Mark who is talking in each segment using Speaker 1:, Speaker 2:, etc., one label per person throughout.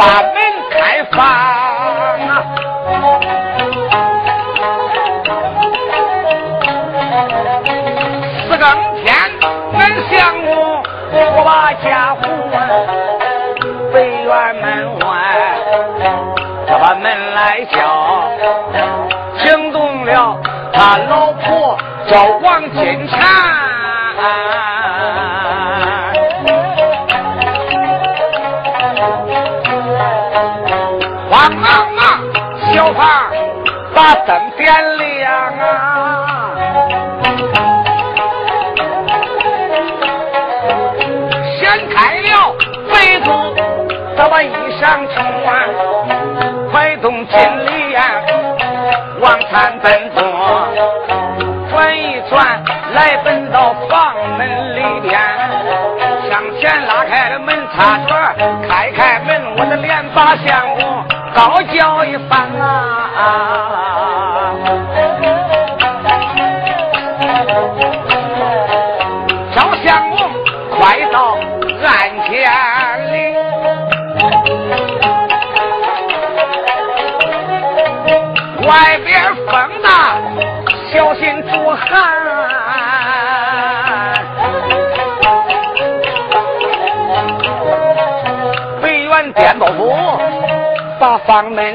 Speaker 1: 把门开放啊！四更天，门相公，我把家户北院门外，他把门来敲，惊动了他老婆叫王金蝉。把灯点亮啊。掀开了被子他把衣裳穿快动经理呀往餐奔波。转一转来奔到房门里边向前拉开了门插座开开门我的脸把相公高叫一番啊啊。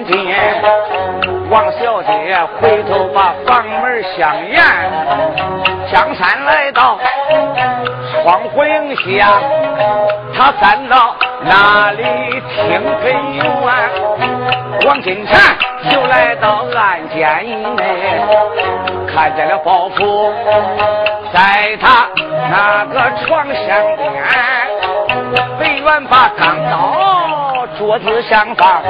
Speaker 1: 进，王小姐回头把房门相掩。江山来到窗户影下，他站到那里听根源。王金蝉就来到案间内，看见了包袱在他那个床上边，北元把钢刀。桌子上方，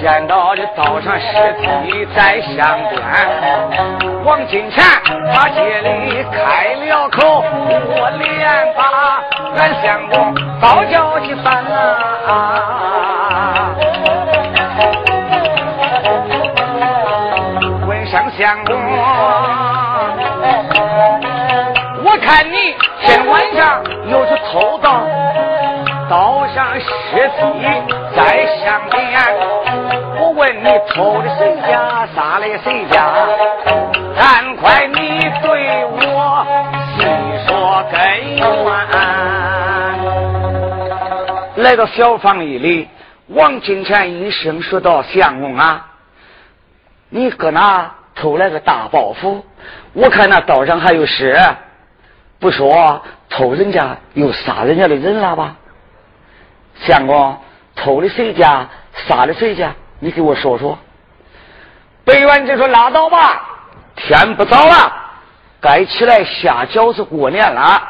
Speaker 1: 见到的早上尸体在相边。王金钱他借里开了口，我连把俺相公高叫一番啊！问声相公，我看你今晚上又是偷盗。刀上尸体在相边，我问你偷的谁家，杀的谁家？赶快你对我细说根源。来到小房里，王金钱一声说道：“相公啊，你搁那偷来个大包袱？我看那刀上还有尸，不说偷人家又杀人家的人了吧？”相公偷的谁家，杀的谁家？你给我说说。北元就说：“拉倒吧，天不早了，该起来下饺子过年了。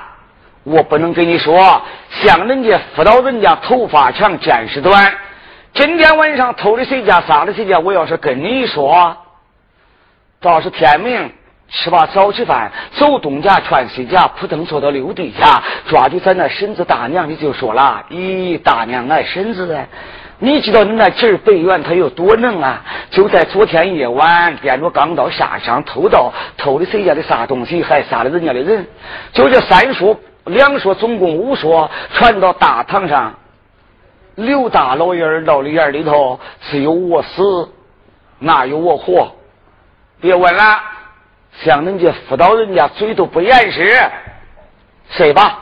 Speaker 1: 我不能跟你说，像人家辅导人家头发长见识短，今天晚上偷的谁家，杀的谁家，我要是跟你说，到是天明。吃罢早吃饭，走东家串西家，扑腾坐到六弟家，抓住咱那婶子大娘，你就说了：“咦，大娘哎，婶子，你知道你那侄儿北元他有多能啊？就在昨天夜晚，掂着钢刀下乡偷盗，偷的谁家的啥东西，还杀了人家的人。就这三说两说，总共五说，传到大堂上，刘大老爷儿闹的眼里头，只有我死，哪有我活？别问了。像恁这辅导人家嘴都不严实，睡吧。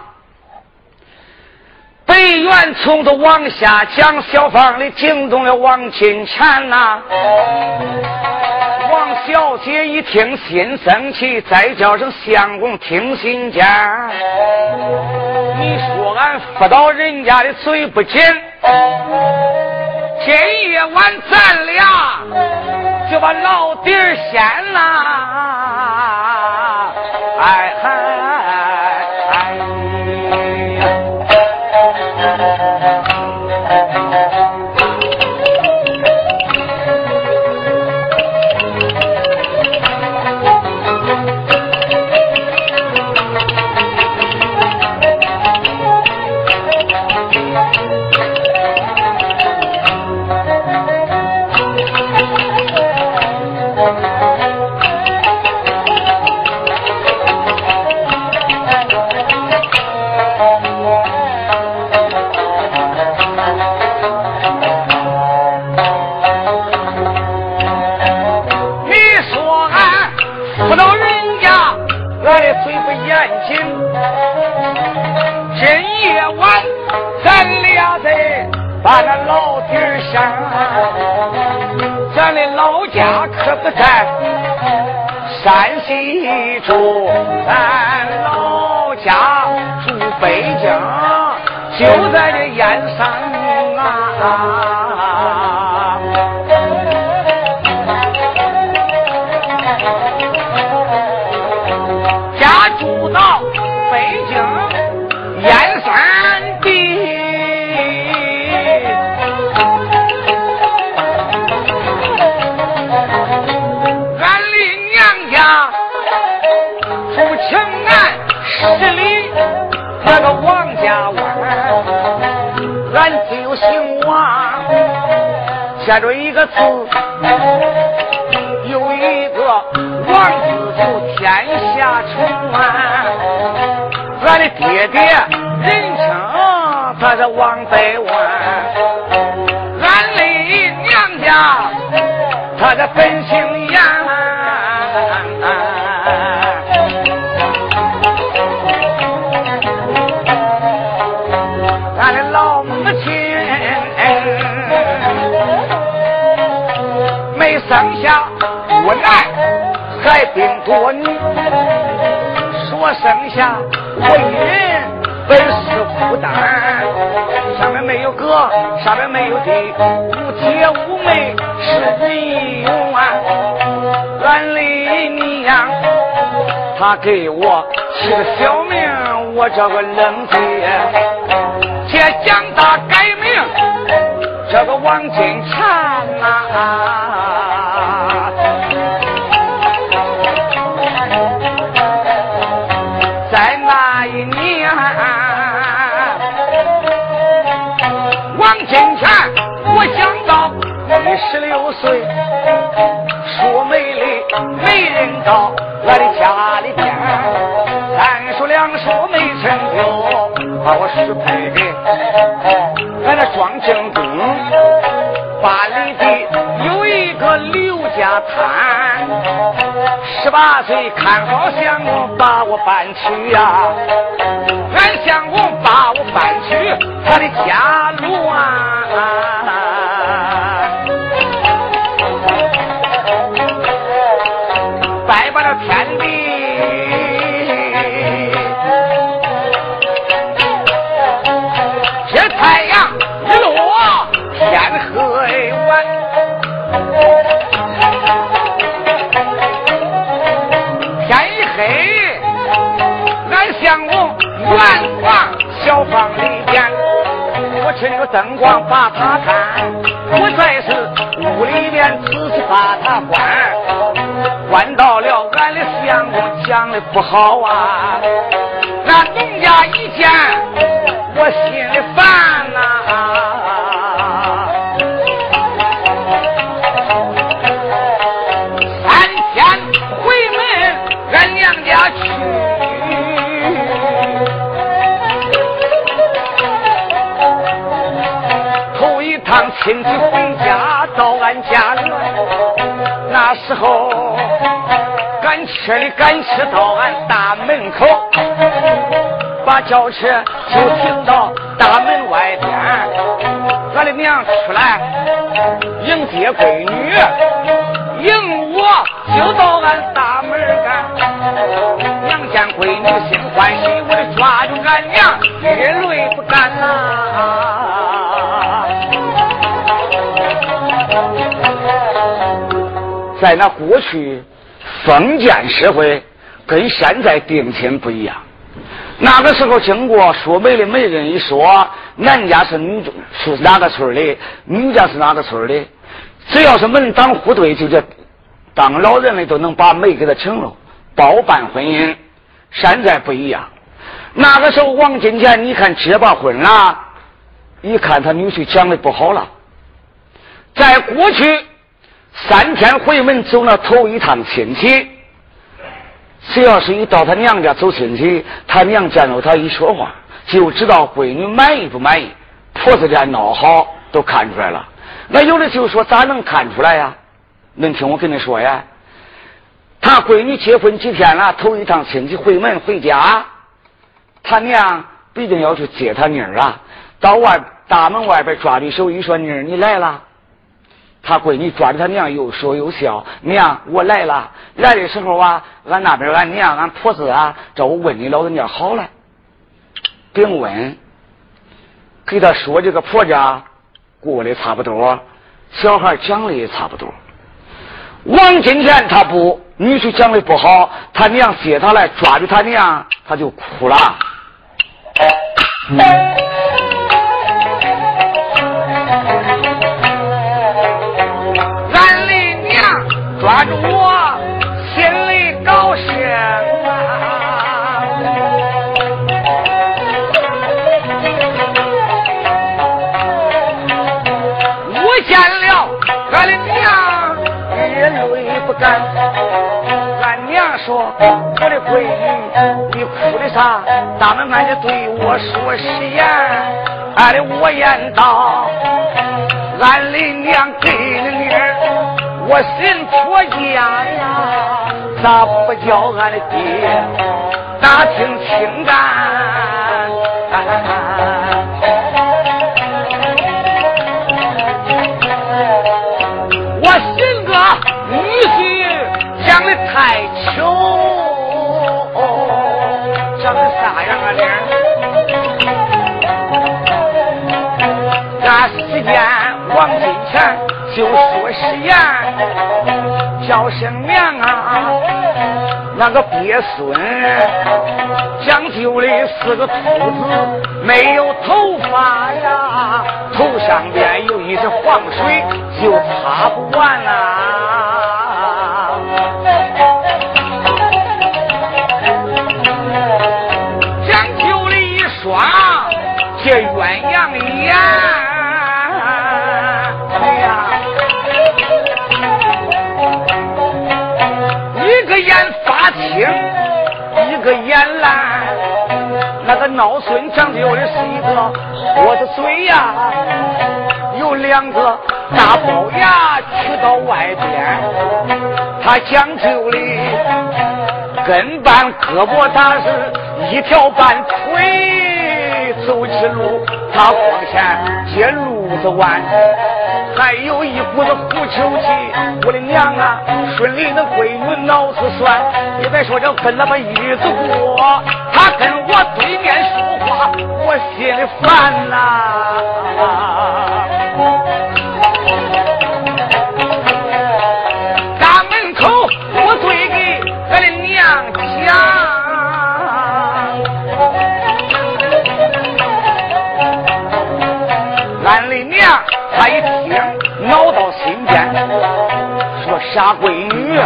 Speaker 1: 北元从头往下讲，小房里惊动了王金蝉呐。王小姐一听心生气，再叫声相公听信讲。你说俺辅导人家的嘴不紧，今夜晚咱俩。就把老底儿掀啦，哎嗨多女，说生下为人本是负担。上面没有哥，上面没有弟，无姐无妹是人勇啊！俺的娘，他给我起个小名，我叫个冷姐。且将他改名，这个王金蝉呐。到俺的家里边，三叔两叔没成就，把我失配的俺那庄正公。八里地有一个刘家滩，十八岁看好相公把我搬去呀，俺相公把我搬去他的家路天地，这太阳一落，天黑晚。天一黑，俺相公远房小房里边，我趁着灯光把他看。不在是屋里面仔细把他关，关到相公讲的不好啊，那东家一见我心里烦呐。啊。三天回门，俺娘家去亲戚回家到俺家里，那时候车的赶车到俺大门口，把轿车就停到大门外边，俺的娘出来迎接闺女，迎我就到俺大门干，娘见闺女心欢喜，我得抓住俺娘，一泪不干呐。在那过去封建社会，跟现在定亲不一样。那个时候，经过说媒的媒人一说，男家是女是哪个村的，女家是哪个村的，只要是门当户对，就叫当老人的都能把媒给他请了，包办婚姻。现在不一样，那个时候王金钱，你看结把婚了，一看他女婿讲的不好了，在过去。三天回门走了头一趟亲戚，只要是一到他娘家走亲戚，他娘见到他一说话，就知道闺女满意不满意。婆子家闹好都看出来了。那有的就说咋能看出来呀？能听我跟你说呀？他闺女结婚几天了，头一趟亲戚回门回家，他娘必定要去接他妮儿啊。到外大门外边抓着手一说：“妮儿，你来了。”他闺女抓着他娘，又说又笑。娘，我来了。来的时候啊，俺那边俺娘、俺婆子啊，找我问你老人家好了。不用问，给他说这个婆家过得差不多，小孩讲的也差不多。王金田他不，女婿讲的不好，他娘接他来抓住他娘，他就哭了。抓住我，心里高兴啊！我见了俺的娘，一泪不干。俺娘说：“我的闺女，你哭的啥？大门俺的对我说实言。”俺的我言道：“俺的娘给了你。”我心婆家呀，咋不叫俺的爹打听清干？我寻个女婿长得太丑，长得啥样啊？脸？那时间王金钱就说实言。叫声娘啊，那个鳖孙讲究的是个秃子，没有头发呀，头上边有一只黄水，就擦不完啊。讲究的一双这鸳鸯眼。眼发青一个眼蓝，那个孬孙长就的是一个我的嘴呀，有两个大龅牙去到外边，他讲究的跟半胳膊，他是一条半腿走起路，他光前接路子弯。还有一股子狐臭气，我的娘啊，顺利的闺女脑子酸，你别说这分那么日子过，他跟我对面说话，我心里烦呐。下闺女，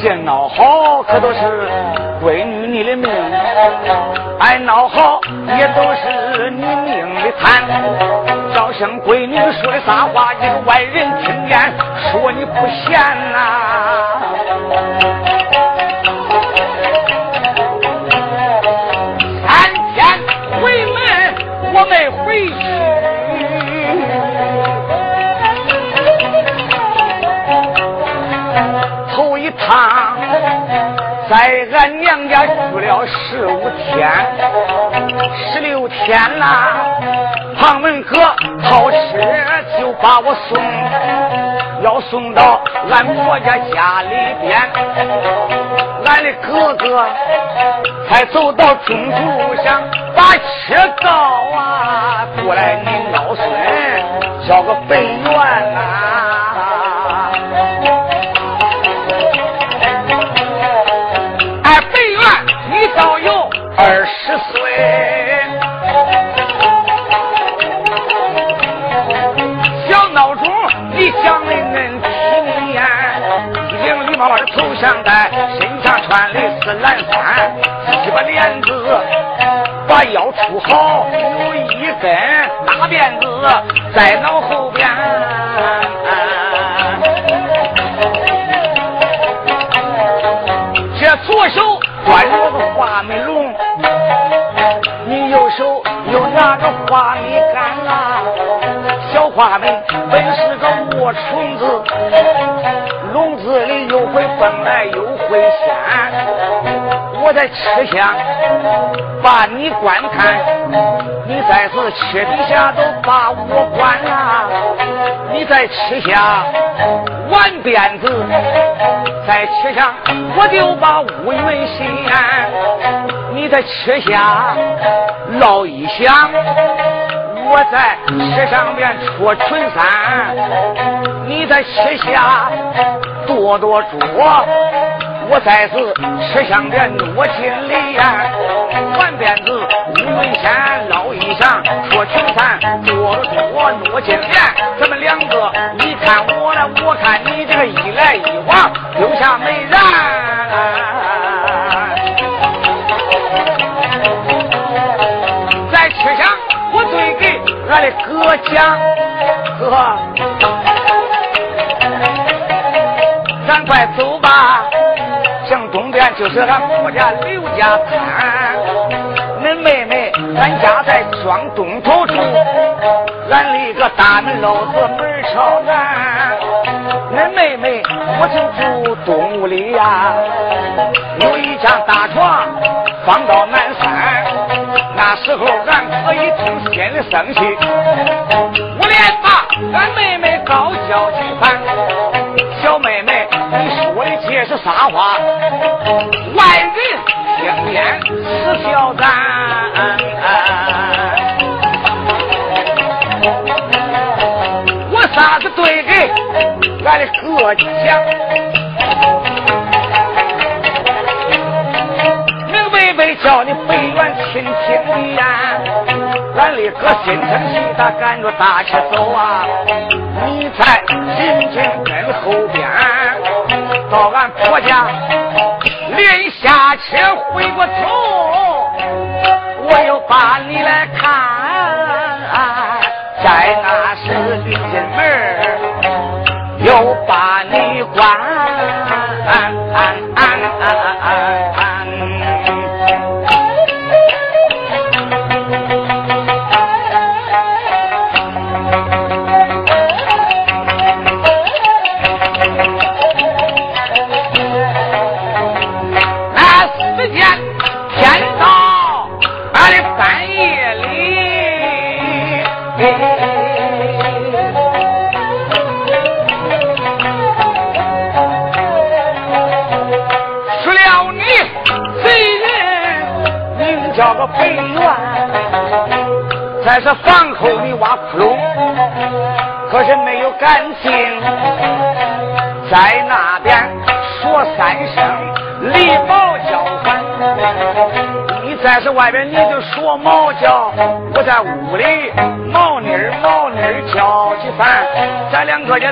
Speaker 1: 先闹好可都是闺女你的命，爱闹好也都是你命的贪。叫声闺女说的啥话，一个外人听见说你不贤呐。娘家住了十五天，十六天啦，旁门哥掏车就把我送，要送到俺婆家家里边，俺的哥哥才走到中途上。把车告啊，过来你老孙叫个北元辫子。把腰粗好，有一根大辫子在脑后边。这左手端着个花米笼，你右手又拿着花米杆啊。小花米本是个卧虫子，笼子里又会蹦来又会掀。我在车厢把你观看，你在是车底下都把我关了。你在吃下玩鞭子，在车上我就把乌云掀。你在车下唠一响，我在车上面戳春山。你在车下跺跺脚。我在此吃香的糯金梨呀，玩鞭子乌云仙捞一响，说青山多多糯金莲，咱们两个你看我来，我看你，这个一来一往，留下美人。在吃香，我对给俺的哥讲，哥，咱快走吧。就是俺婆家刘家滩，恁妹妹俺家在庄东头住，俺立个大门楼子门朝南。恁妹妹我就住东屋里呀，有一张大床放到南山。那时候俺可以听心里生气，我连把俺妹妹高叫几番，小妹妹。这是啥话？外人听见耻笑咱。我啥子对给俺的哥讲？明白白叫你北远亲亲的呀！俺的哥心疼气，他赶着大车走啊！你在紧紧跟后边。到俺婆家，临下车回过头，我又把你来看，在那时进门屋里毛妮儿毛妮儿叫起饭，咱两个就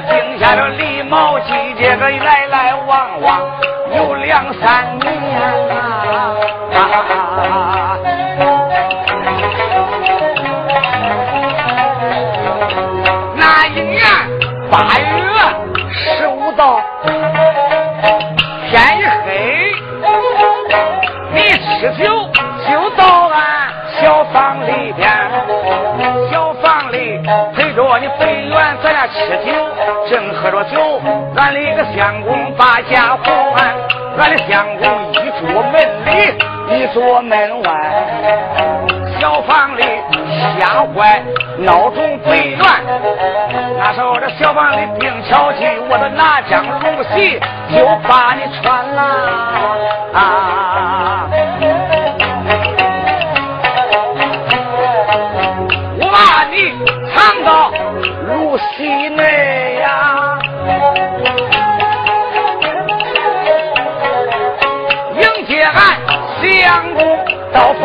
Speaker 1: 相公把家还，俺的相公一坐门里，一坐门外。小房里吓坏闹钟北院，那时候这小房里定巧计，我的拿将入席就把你穿了啊！我把你藏到入席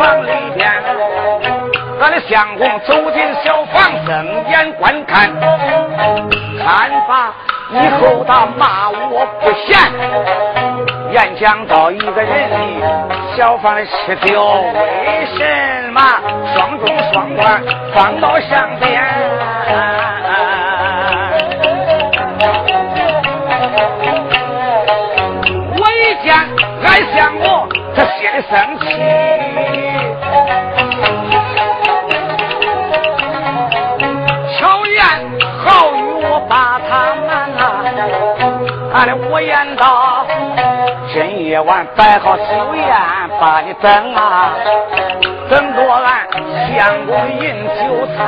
Speaker 1: 房里边。俺的相公走进小房，睁眼观看，看法以后他骂我不贤。演讲到一个人里小房里吃酒，为什么双中双段放到上边？我一见俺相公，他心里生气。俺的我言道，深夜晚摆好酒宴，把你等啊，等着俺相公饮酒餐。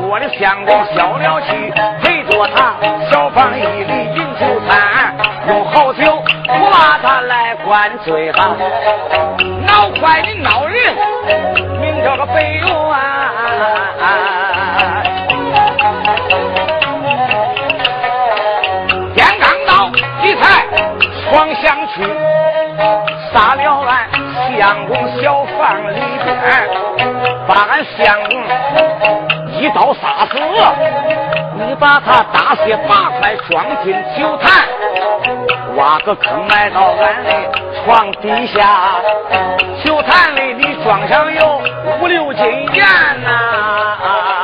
Speaker 1: 说的相公消了气，陪着他小房一里饮酒餐，用好酒我把他来灌醉哈，闹坏的闹人，名叫个北元。黄香去，杀了俺相公小房里边，把俺相公一刀杀死。你把他大卸八块装进酒坛，挖个坑埋到俺的床底下。酒坛里你装上有五六斤盐呐。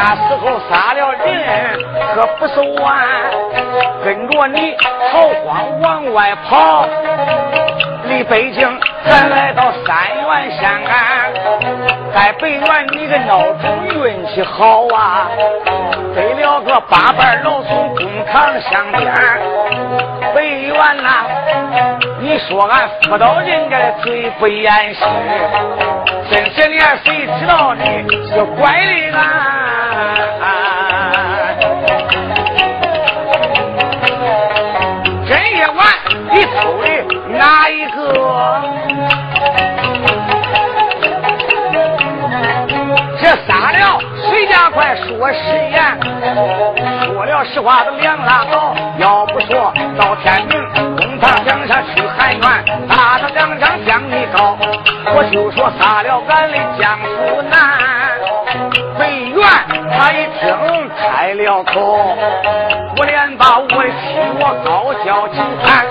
Speaker 1: 那时候杀了人可不是完，跟着你逃荒往外跑，离北京咱来到三元县啊，在北原你个孬种运气好啊，得了个八瓣老松公堂相边，北原呐，你说俺辅导人家的嘴不严实。这些年谁知道你是怪的啊？真夜晚你偷的哪一个？这撒了谁家快说实言，说了实话都凉拉倒。要不说到天明，大江上去海南，打他两张将你告。我就说杀了俺的江苏男，北元他一听开了口，我连把我的妻我高叫几番，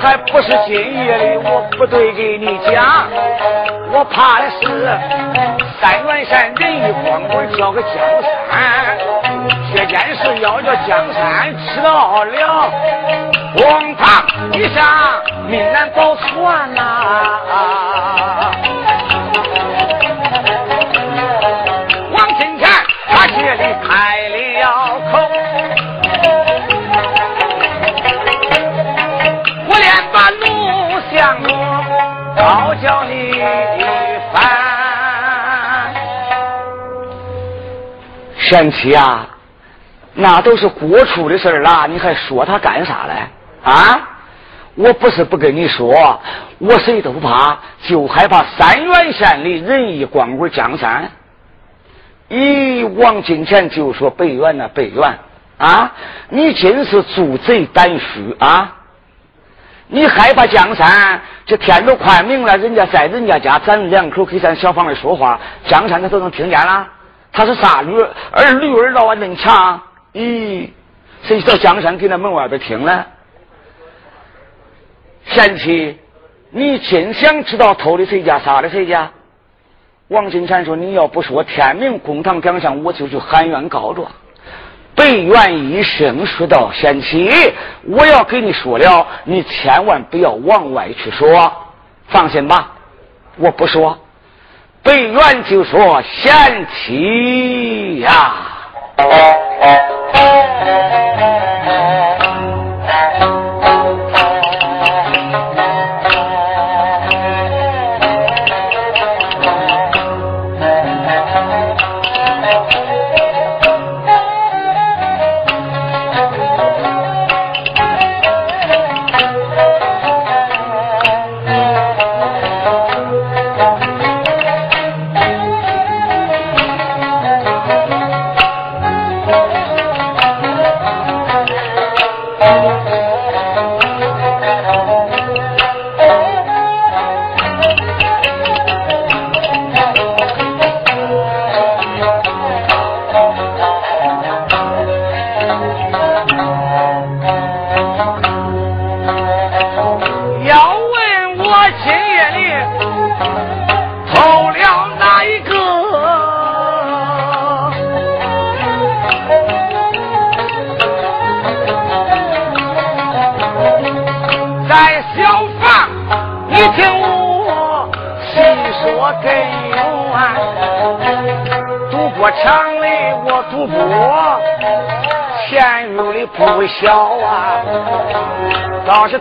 Speaker 1: 还不是今夜里我不对给你讲，我怕的是三元山人一光棍叫个江山，先是要这江山吃到了，荒唐一下，命难保全呐。王金钱，他心里开了口。我连把怒向我高，叫你烦。神奇啊。那都是过去的事了，你还说他干啥嘞？啊！我不是不跟你说，我谁都不怕，就害怕三原县的仁义光棍江山。咦，王金钱就说北元呐，北元啊，你真是猪贼胆虚啊！你害怕江山？这天都快明了，人家在人家家，咱两口给咱小房里说话，江山他都能听见了。他是啥驴儿驴儿老啊恁强？咦，谁知道江山给那门外边听了？贤妻，你真想知道偷的谁家，杀的谁家？王金蝉说：“你要不说，天明公堂讲相，我就去喊冤告状。”北元一声说道：“贤妻，我要给你说了，你千万不要往外去说。放心吧，我不说。”北元就说：“贤妻呀。”哎。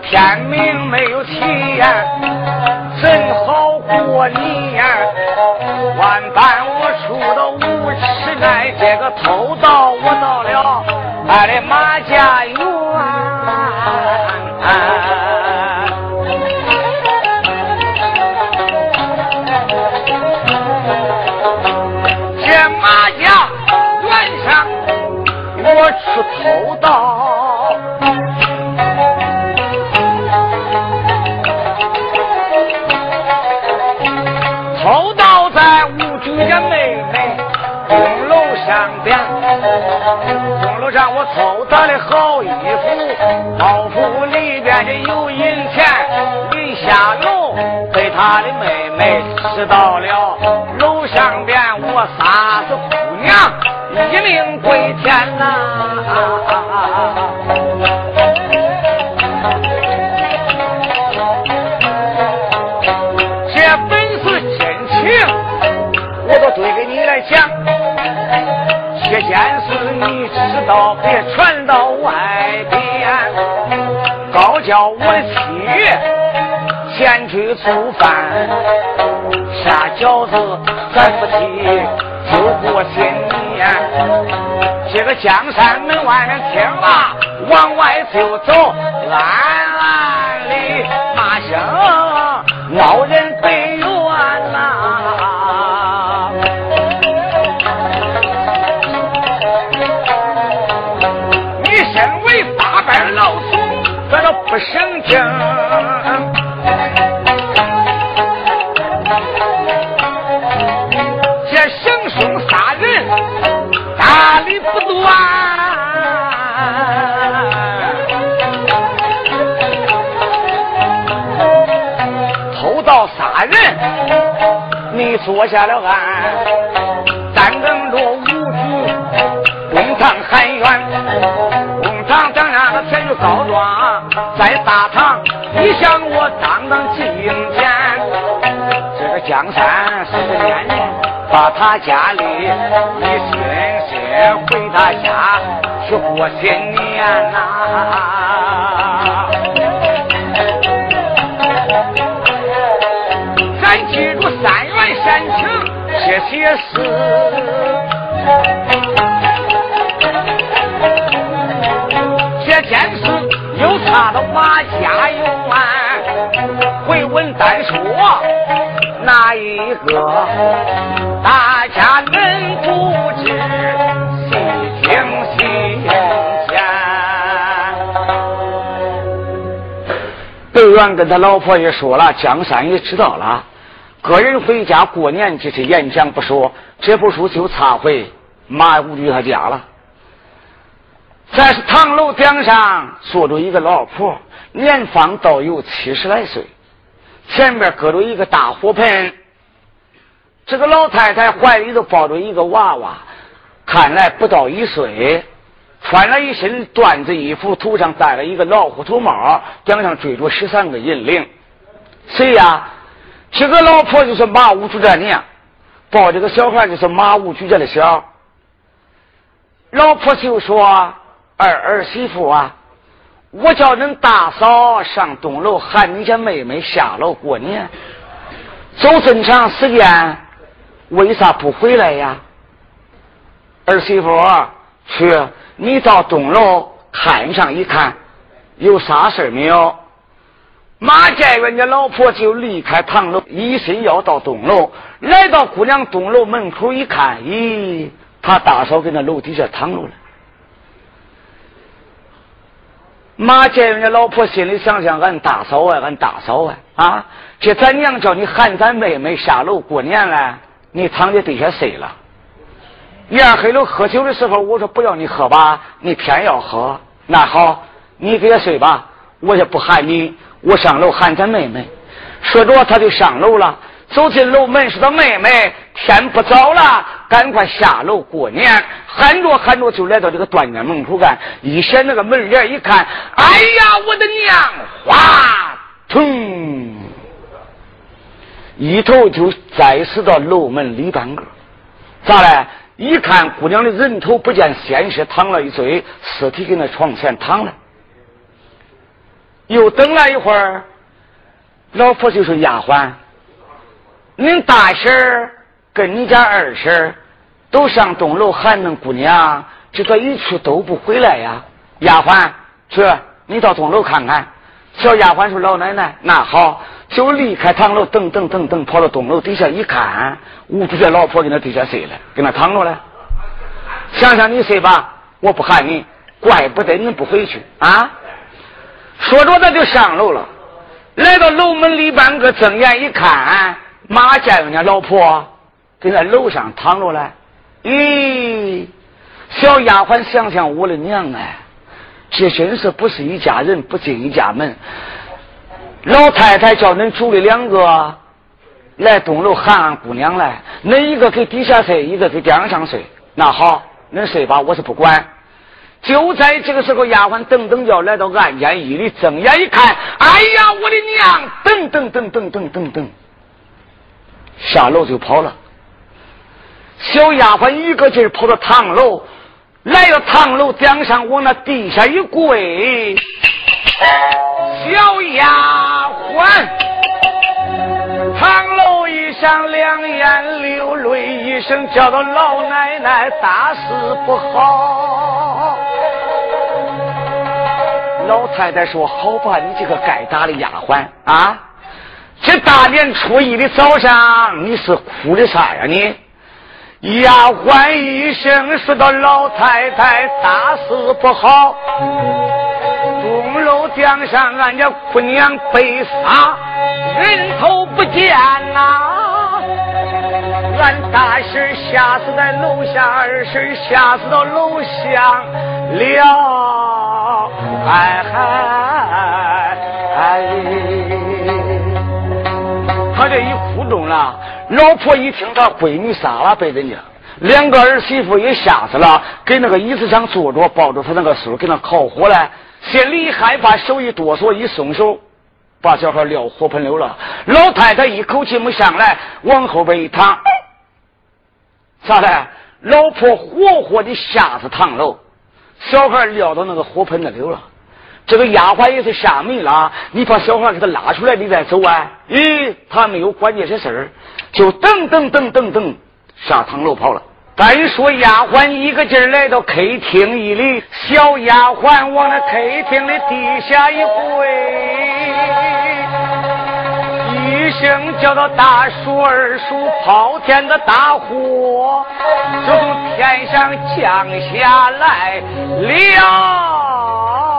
Speaker 1: 天明没有起呀，真好过年！万般我出到五尺来，这个偷盗我到了俺的马家园。这马家园上我去偷盗。上我偷他的好衣服，包袱里边的有银钱。临下楼被他的妹妹知道了，楼上边我杀死姑娘，一命归天呐！这你知道，别传到外边。高叫我的妻前去做饭，下饺子，咱夫妻就过新年。这个江山门外面听了，往外就走，暗暗里骂声闹人北不省劲，这行凶杀人大理不断，偷盗杀人，你做下了案，但等着五子公堂喊冤，公堂当然个前去告状。在大堂，你想我当当进见。这个江山十年，把他家里一心心回他家去过新年呐。咱记住三元煽情这些事，他的。马家园，回文单说哪一个？大家能不知？细听细见。北元跟他老婆也说了，江山也知道了。个人回家过年，这是演讲不说，这部书就插回马武举他家了。在是唐楼顶上坐着一个老婆，年方倒有七十来岁，前面搁着一个大火盆。这个老太太怀里头抱着一个娃娃，看来不到一岁，穿了一身缎子衣服，头上戴了一个老虎头帽，顶上追着十三个银铃。谁呀？这个老婆就是马武主家娘，抱这个小孩就是马武举家的小。老婆就说。二儿媳妇啊，我叫恁大嫂上东楼喊你家妹妹下楼过年，走这么长时间，为啥不回来呀？儿媳妇，去，你到东楼看上一看，有啥事没有？马建元家老婆就离开堂楼，一心要到东楼。来到姑娘东楼门口一看，咦，他大嫂跟那楼底下躺着了。马建云的老婆心里想想：俺大嫂啊，俺大嫂啊，啊！这咱娘叫你喊咱妹妹下楼过年了，你躺在地下睡了。天黑了喝酒的时候，我说不要你喝吧，你偏要喝。那好，你给他睡吧，我也不喊你，我上楼喊咱妹妹。说着，他就上楼了。走进楼门，说：“他妹妹，天不早了，赶快下楼过年。”喊着喊着，就来到这个断间门口干，一掀那个门帘一看，哎呀，我的娘！哗，腾，一头就栽死到楼门里半个。咋嘞？一看姑娘的人头不见，鲜血淌了一堆，尸体跟那床前躺了。又等了一会儿，老婆就说：“丫鬟。”恁大婶儿跟你家二婶都上东楼喊恁姑娘，这这一去都不回来呀！丫鬟，去，你到东楼看看。小丫鬟说：“老奶奶，那好。”就离开堂楼，噔噔噔噔跑到东楼底下一看，吴主家老婆在那底下睡了，跟那躺着了。想想你睡吧，我不喊你，怪不得你不回去啊！说着，他就上楼了，来到楼门里半个，睁眼一看。马家人家老婆跟在楼上躺着嘞，咦，小丫鬟想想我的娘哎，这真是不是一家人不进一家门。老太太叫恁主的两个来东楼喊俺姑娘来，恁一个给底下睡，一个给顶上睡。那好，恁睡吧，我是不管。就在这个时候，丫鬟噔噔叫来到暗间一里，睁眼一看，哎呀，我的娘！噔噔噔噔噔噔噔。下楼就跑了，小丫鬟一个劲儿跑到堂楼，来到堂楼顶上，往那地下一跪。小丫鬟，堂楼一上，两眼流泪一声，叫到老奶奶，大事不好。老太太说：“好吧，你这个该打的丫鬟啊。”这大年初一的早上，你是哭的啥呀？你丫鬟一声说到老太太大事不好，钟楼顶上俺家姑娘被杀，人头不见呐！俺大婶吓死在楼下，二婶吓死到楼下了，哎嗨哎。他这一哭中了，老婆一听他闺女杀了被人家，两个儿媳妇也吓死了，给那个椅子上坐着，抱着他那个孙给那烤火了，心里一害怕，手一哆嗦，一松手，把小孩撂火盆里了。老太太一口气没上来，往后边一躺，咋的？老婆活活的吓死堂楼，小孩撂到那个火盆那里了。这个丫鬟也是吓没了，你把小孩给他拉出来，你再走啊！咦，他没有管这些事儿，就噔噔噔噔噔下堂楼跑了。单说丫鬟一个劲儿来到客厅一里，小丫鬟往那客厅的地下一跪，一声叫到大叔二树泡天的大火，就从天上降下来了。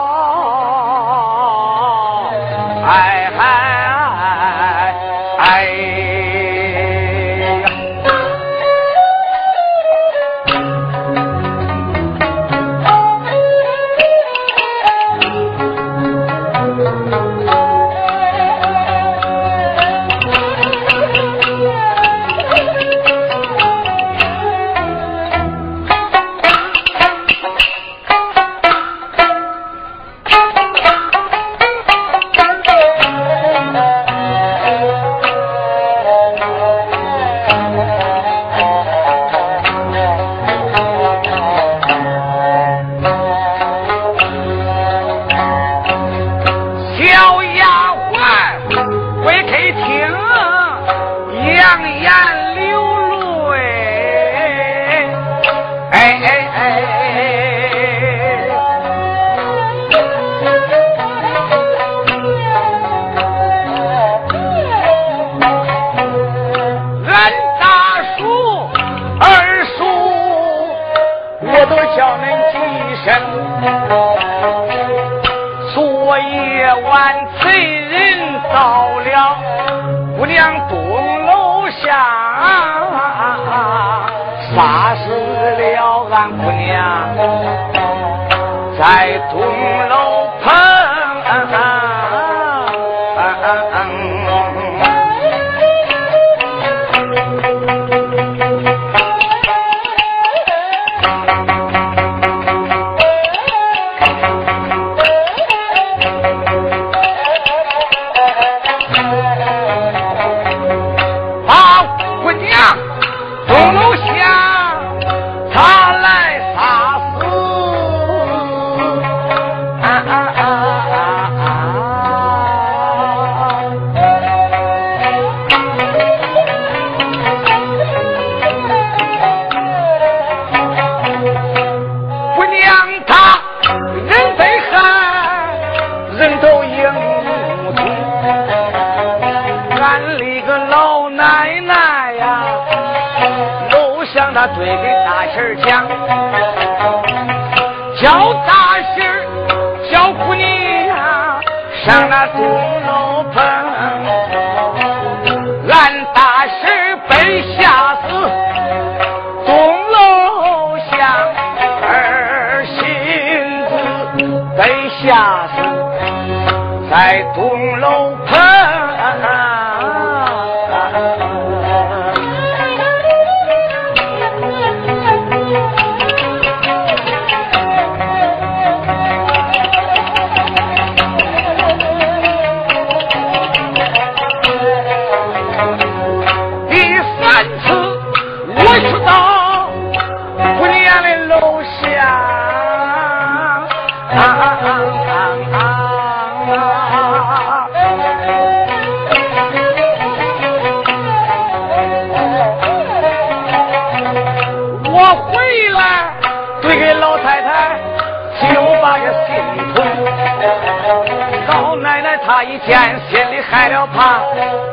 Speaker 1: 一天心里害了怕，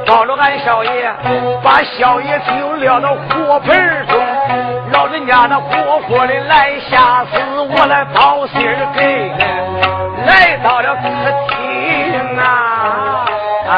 Speaker 1: 到了俺少爷，把少爷丢撂到火盆中，老人家那活活的来吓死我来报信儿给，来到了客厅啊。小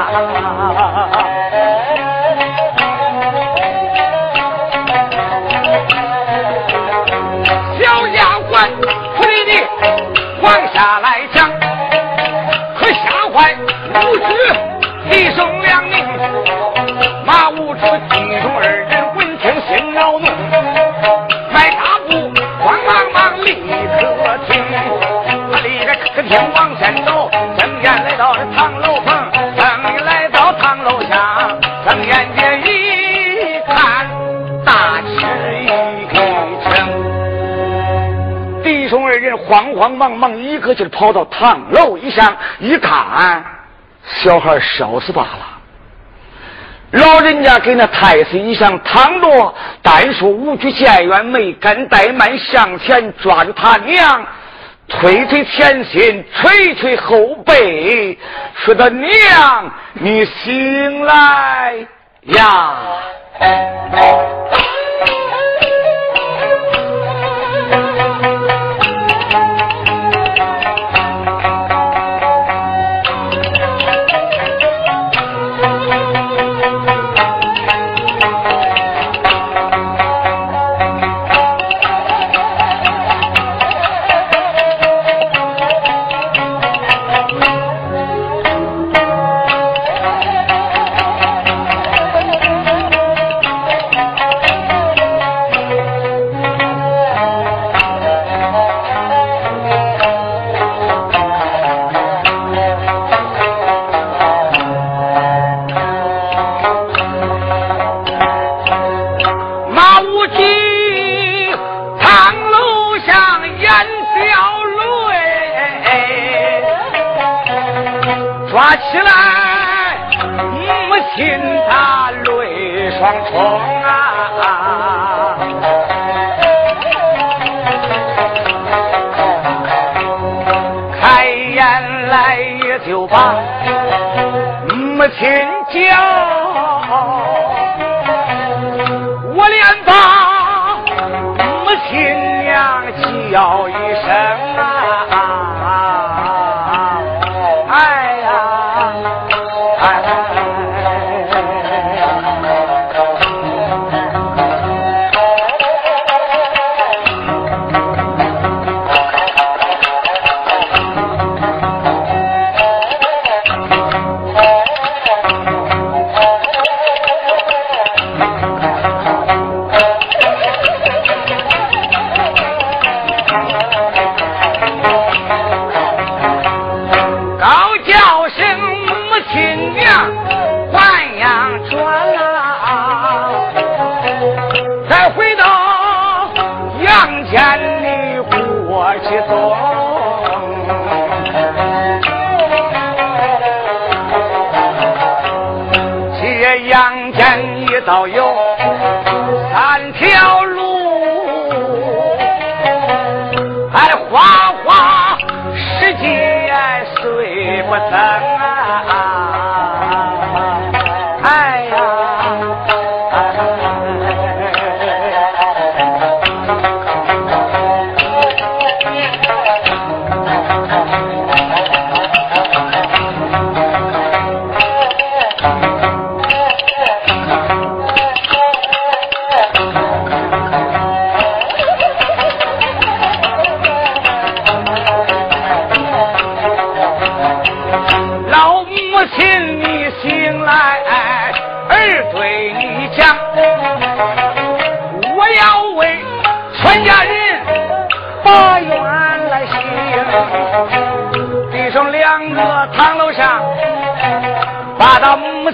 Speaker 1: 慌忙忙一个劲跑到唐楼以上一看。小孩烧死罢了，老人家给那太师一上躺着，单说无惧见冤，没敢怠慢，向前抓住他娘，推推前心，捶捶后背，说他娘，你醒来呀！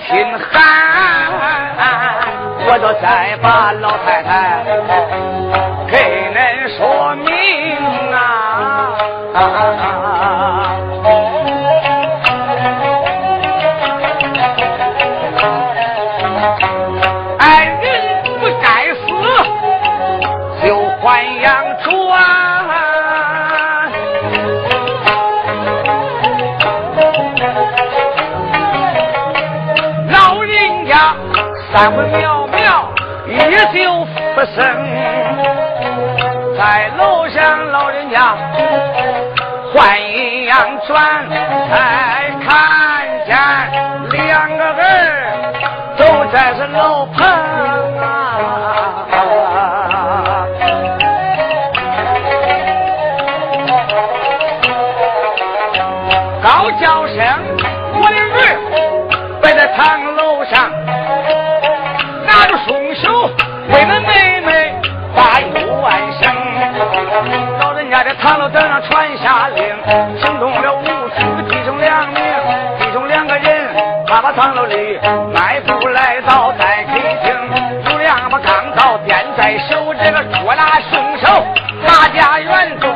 Speaker 1: 心寒我就再把老太太三魂渺渺，一宿不生。在楼上老人家换阴阳转，房楼里埋伏来早在北京，诸葛亮把钢刀点在手，这个捉拿凶手，打家院中！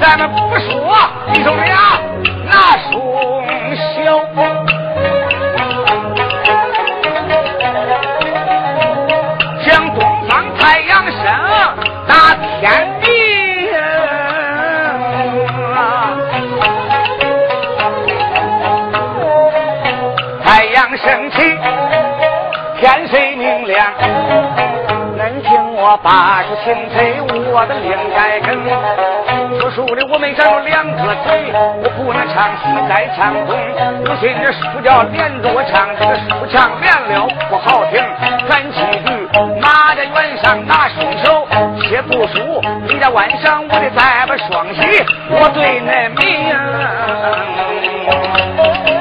Speaker 1: 咱们不说弟兄俩，那双小，向东方太阳升，打天。天色明亮。恁听我把出青菜，我的另该根。说书的我没长着两个嘴，我不能唱西在唱东。有些这书叫连着我唱，这个书唱连了不好听。咱继续，马在原上拿双手切布书，你家晚上我得再把双喜，我对恁明。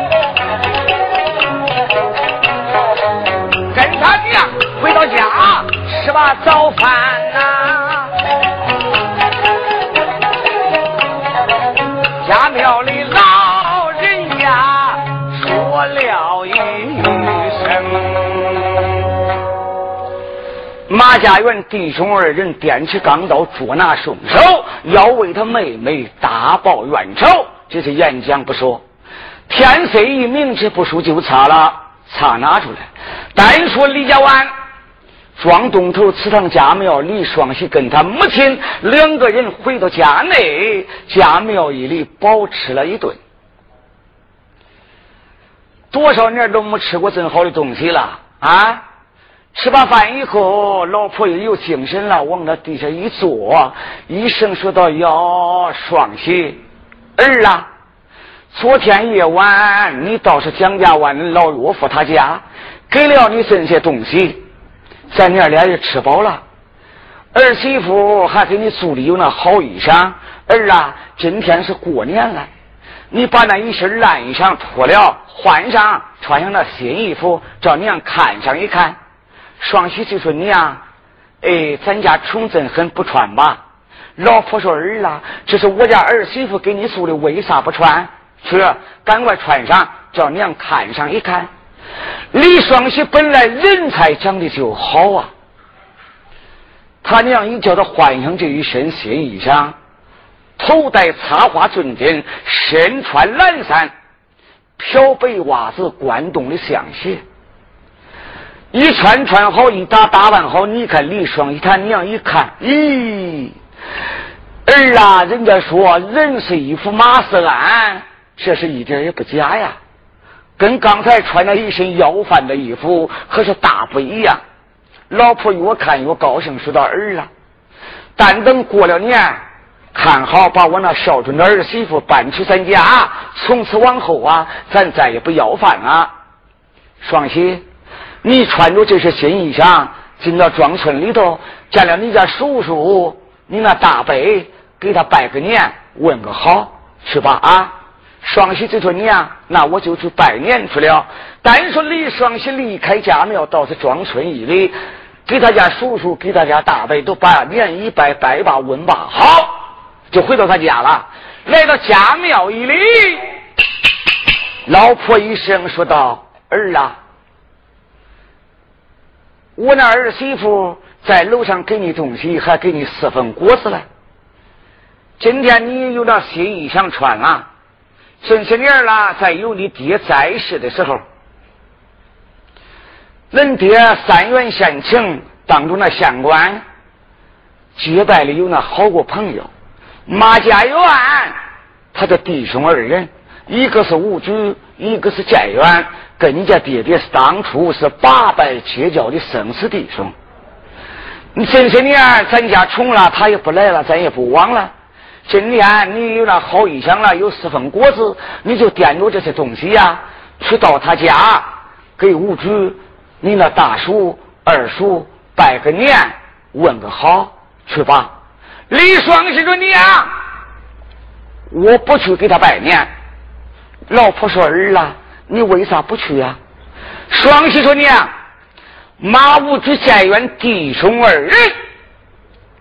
Speaker 1: 吃把早饭呐，家庙里老人家说了一声，马家园弟兄二人掂起钢刀，捉拿凶手，要为他妹妹大报冤仇。这是演讲不说，天色一明，这不说就差了，擦拿出来。单说李家湾。庄东头祠堂家庙，李双喜跟他母亲两个人回到家内，家庙一里饱吃了一顿。多少年都没吃过这么好的东西了啊！吃罢饭以后，老婆又有精神了，往那地下一坐，一声说道：“哟，双喜儿啊，昨天夜晚你倒是蒋家湾的老岳父他家给了你这些东西。”咱娘俩也吃饱了，儿媳妇还给你租的有那好衣裳。儿啊，今天是过年了，你把那一身烂衣裳脱了，换上，穿上那新衣服，叫娘看上一看。双喜就说娘，哎，咱家穷真很，不穿吧？老婆说儿啊，这是我家儿媳妇给你租的，为啥不穿？去，赶快穿上，叫娘看上一看。李双喜本来人才长得就好啊，他娘一叫他换上这一身新衣裳，头戴插花尊顶，身穿蓝衫，漂白袜子，关东的象鞋，一穿穿好，一打打扮好。你看李双喜他娘一看，咦，儿啊，人家说人是衣服马是鞍，这是一点也不假呀。跟刚才穿了一身要饭的衣服可是大不一样。老婆越看越高兴，说道：“儿啊，但等过了年，看好把我那孝顺的儿媳妇搬去咱家，从此往后啊，咱再也不要饭了。”双喜，你穿着这身新衣裳进到庄村里头，见了你家叔叔，你那大伯，给他拜个年，问个好，去吧啊！双喜就说：“娘，那我就去拜年去了。”单说李双喜离开家庙，倒是庄村一里，给他家叔叔、给他家大伯都把年一拜，拜吧问吧，好，就回到他家了。来到家庙一里，老婆一声说道：“儿啊，我那儿媳妇在楼上给你东西，还给你四份果子了。今天你有点新衣裳穿啊。”这些年了，在有你爹在世的时候，恁爹三元县城当中那县官接待的有那好过朋友，马家园他的弟兄二人，一个是吴举，一个是建元，跟你家爹爹是当初是八拜结交的生死弟兄。你这些年咱家穷了，他也不来了，咱也不往了。今天你有那好衣裳了，有四份果子，你就掂着这些东西呀，去到他家给吴局、你那大叔、二叔拜个年，问个好，去吧。李双喜说：“娘，我不去给他拜年。”老婆说：“儿啊，你为啥不去呀？”双喜说：“娘，马武之建院弟兄二人，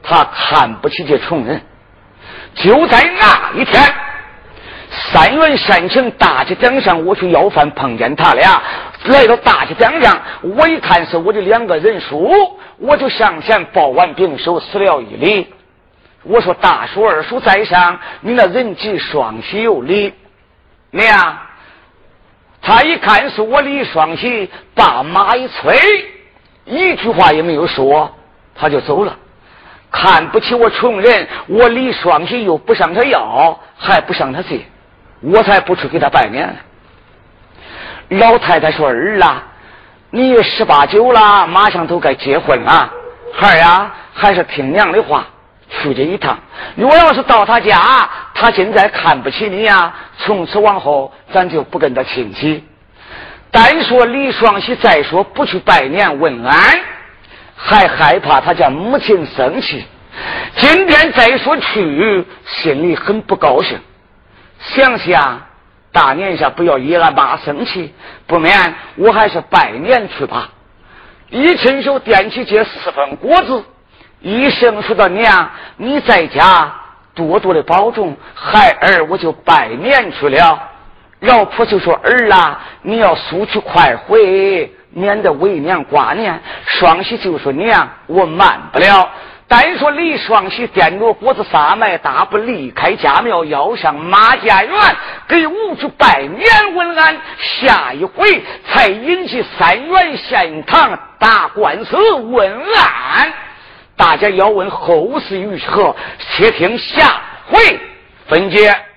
Speaker 1: 他看不起这穷人。”就在那一天，三元山城大街顶上，我去要饭，碰见他俩。来到大街顶上，我一看是我的两个人叔，我就上前抱完兵手，施了一礼。我说：“大叔、二叔在上，你那人吉双喜有礼。”娘，他一看是我李双喜，把马一催，一句话也没有说，他就走了。看不起我穷人，我李双喜又不上他要，还不上他借，我才不去给他拜年。老太太说：“儿啊，你十八九了，马上都该结婚了。孩儿呀，还是听娘的话，出去一趟。我要是到他家，他现在看不起你呀，从此往后咱就不跟他亲戚。单说李双喜，再说不去拜年问安，还害怕他家母亲生气。今天再说去，心里很不高兴。想想。”大年下不要惹俺妈生气，不免我还是拜年去吧。一亲手掂起这四份果子，一声说道：“娘，你在家多多的保重，孩儿我就拜年去了。”老婆就说：“儿啊，你要速去快回，免得为娘挂念。”双喜就说：“娘，我慢不了。”单说李双喜掂着果子撒麦，大步离开家庙，要上马家园给五主拜年问安。下一回才引起三元县堂打官司问案。大家要问后事如何，且听下回分解。